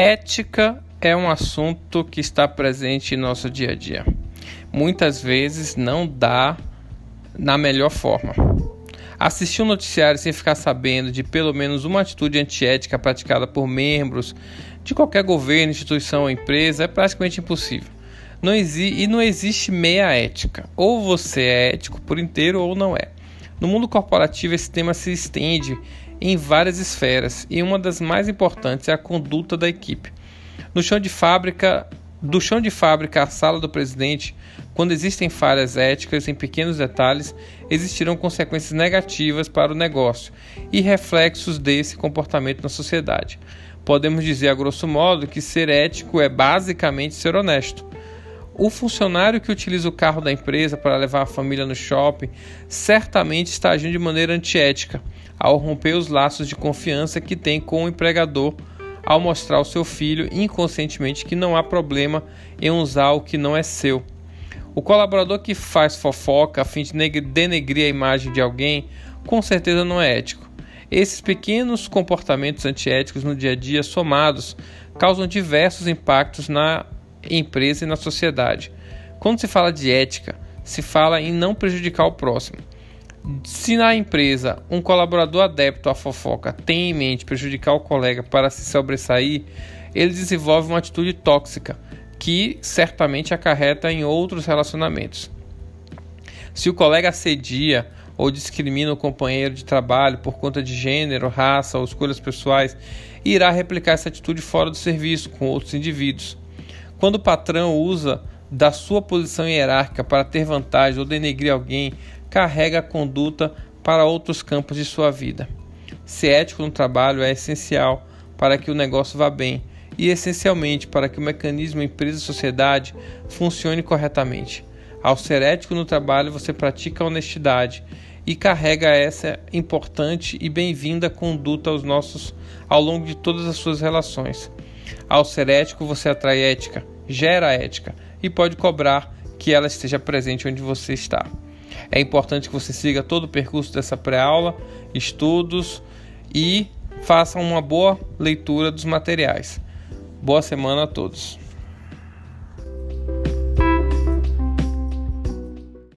Ética é um assunto que está presente em nosso dia a dia. Muitas vezes não dá na melhor forma. Assistir um noticiário sem ficar sabendo de pelo menos uma atitude antiética praticada por membros de qualquer governo, instituição ou empresa é praticamente impossível. Não e não existe meia ética. Ou você é ético por inteiro ou não é. No mundo corporativo, esse tema se estende em várias esferas e uma das mais importantes é a conduta da equipe. No chão de fábrica, do chão de fábrica à sala do presidente, quando existem falhas éticas em pequenos detalhes, existirão consequências negativas para o negócio e reflexos desse comportamento na sociedade. Podemos dizer, a grosso modo, que ser ético é basicamente ser honesto. O funcionário que utiliza o carro da empresa para levar a família no shopping certamente está agindo de maneira antiética ao romper os laços de confiança que tem com o empregador ao mostrar ao seu filho inconscientemente que não há problema em usar o que não é seu. O colaborador que faz fofoca a fim de denegrir a imagem de alguém com certeza não é ético. Esses pequenos comportamentos antiéticos no dia a dia somados causam diversos impactos na empresa e na sociedade. Quando se fala de ética, se fala em não prejudicar o próximo. Se na empresa um colaborador adepto à fofoca tem em mente prejudicar o colega para se sobressair, ele desenvolve uma atitude tóxica que certamente acarreta em outros relacionamentos. Se o colega assedia ou discrimina o companheiro de trabalho por conta de gênero, raça ou escolhas pessoais, irá replicar essa atitude fora do serviço com outros indivíduos. Quando o patrão usa da sua posição hierárquica para ter vantagem ou denegrir alguém, carrega a conduta para outros campos de sua vida. Ser ético no trabalho é essencial para que o negócio vá bem e essencialmente para que o mecanismo empresa-sociedade funcione corretamente. Ao ser ético no trabalho, você pratica a honestidade e carrega essa importante e bem-vinda conduta aos nossos ao longo de todas as suas relações. Ao ser ético, você atrai ética, gera ética e pode cobrar que ela esteja presente onde você está. É importante que você siga todo o percurso dessa pré-aula, estudos e faça uma boa leitura dos materiais. Boa semana a todos.